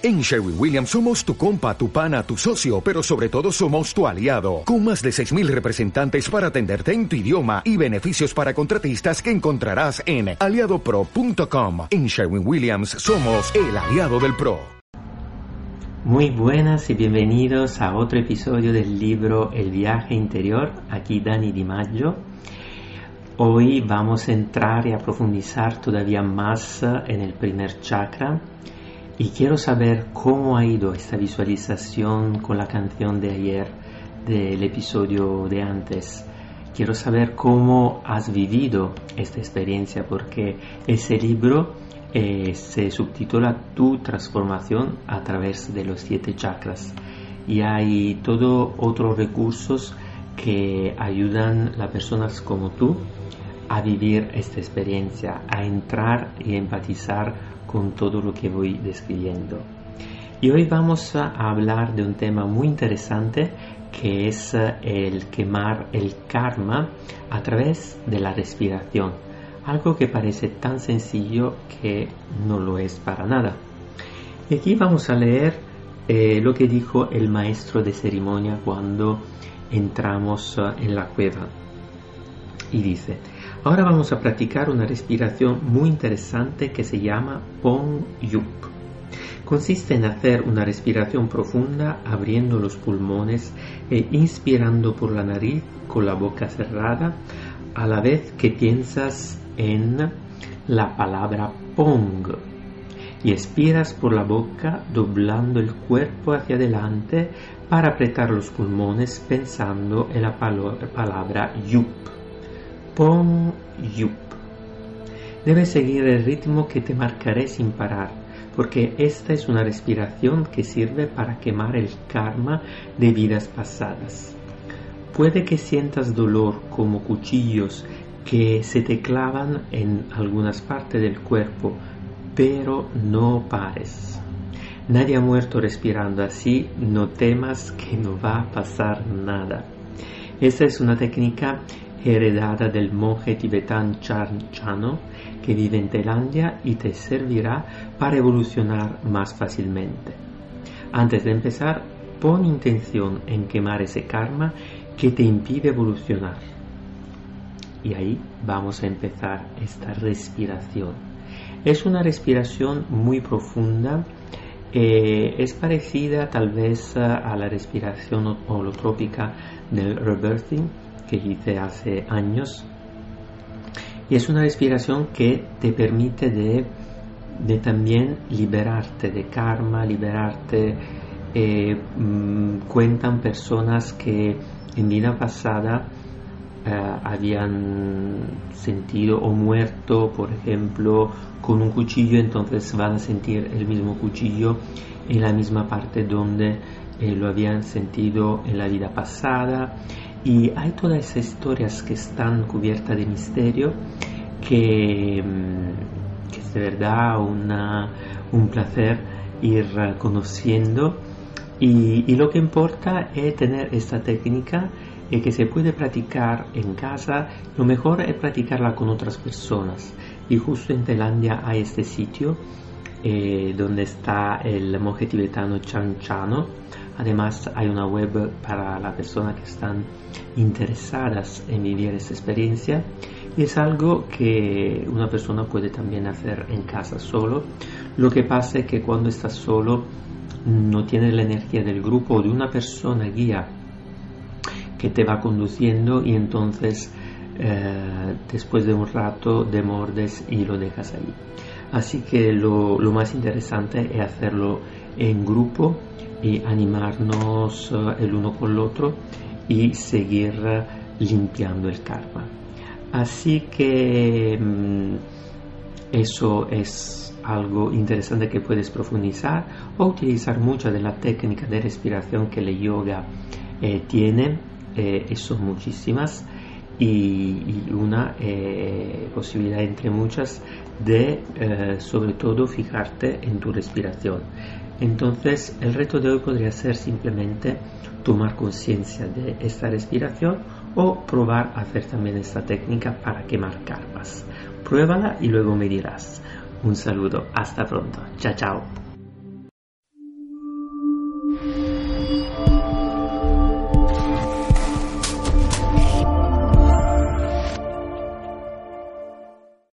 En Sherwin Williams somos tu compa, tu pana, tu socio, pero sobre todo somos tu aliado, con más de 6.000 representantes para atenderte en tu idioma y beneficios para contratistas que encontrarás en aliadopro.com. En Sherwin Williams somos el aliado del PRO. Muy buenas y bienvenidos a otro episodio del libro El viaje interior, aquí Dani Di Maggio. Hoy vamos a entrar y a profundizar todavía más en el primer chakra y quiero saber cómo ha ido esta visualización con la canción de ayer del episodio de antes. Quiero saber cómo has vivido esta experiencia porque ese libro eh, se subtitula Tu transformación a través de los siete chakras y hay todos otros recursos que ayudan a personas como tú a vivir esta experiencia, a entrar y empatizar con todo lo que voy describiendo. Y hoy vamos a hablar de un tema muy interesante que es eh, el quemar el karma a través de la respiración. Algo que parece tan sencillo que no lo es para nada. Y aquí vamos a leer eh, lo que dijo el maestro de ceremonia cuando entramos eh, en la cueva. Y dice, Ahora vamos a practicar una respiración muy interesante que se llama Pong Yup. Consiste en hacer una respiración profunda abriendo los pulmones e inspirando por la nariz con la boca cerrada a la vez que piensas en la palabra Pong y expiras por la boca doblando el cuerpo hacia adelante para apretar los pulmones pensando en la palabra Yup. Pon Yup. Debes seguir el ritmo que te marcaré sin parar, porque esta es una respiración que sirve para quemar el karma de vidas pasadas. Puede que sientas dolor como cuchillos que se te clavan en algunas partes del cuerpo, pero no pares. Nadie ha muerto respirando así, no temas que no va a pasar nada. Esta es una técnica heredada del monje tibetano Chano que vive en Tailandia y te servirá para evolucionar más fácilmente. Antes de empezar, pon intención en quemar ese karma que te impide evolucionar. Y ahí vamos a empezar esta respiración. Es una respiración muy profunda, eh, es parecida tal vez a la respiración holotrópica del rebirthing, que hice hace años. Y es una respiración que te permite de, de también liberarte de karma, liberarte. Eh, mm, cuentan personas que en vida pasada eh, habían sentido o muerto, por ejemplo, con un cuchillo, entonces van a sentir el mismo cuchillo en la misma parte donde eh, lo habían sentido en la vida pasada y hay todas esas historias que están cubiertas de misterio que, mm, es de verdad una, un placer ir conociendo. Y, lo que importa es tener esta técnica y que se puede practicar en casa, lo mejor es practicarla con otras personas. Y justo en Tailandia hay este sitio eh, donde está el monje tibetano Chan Chano, Además hay una web para las personas que están interesadas en vivir esta experiencia y es algo que una persona puede también hacer en casa solo. Lo que pasa es que cuando estás solo no tienes la energía del grupo o de una persona guía que te va conduciendo y entonces eh, después de un rato demordes y lo dejas ahí. Así que lo más interesante es hacerlo en grupo y animarnos eh, el uno con el otro y seguir eh, limpiando el karma. Así que mm, eso es algo interesante que puedes profundizar o utilizar mucha de la técnica de respiración que el yoga eh, tiene, y son muchísimas, y, una posibilidad entre muchas de sobre todo fijarte en tu respiración entonces el reto de hoy podría ser simplemente tomar conciencia de esta respiración o probar a hacer también esta técnica para quemar karmas. Pruébala y luego me dirás. Un saludo, hasta pronto, chao chao.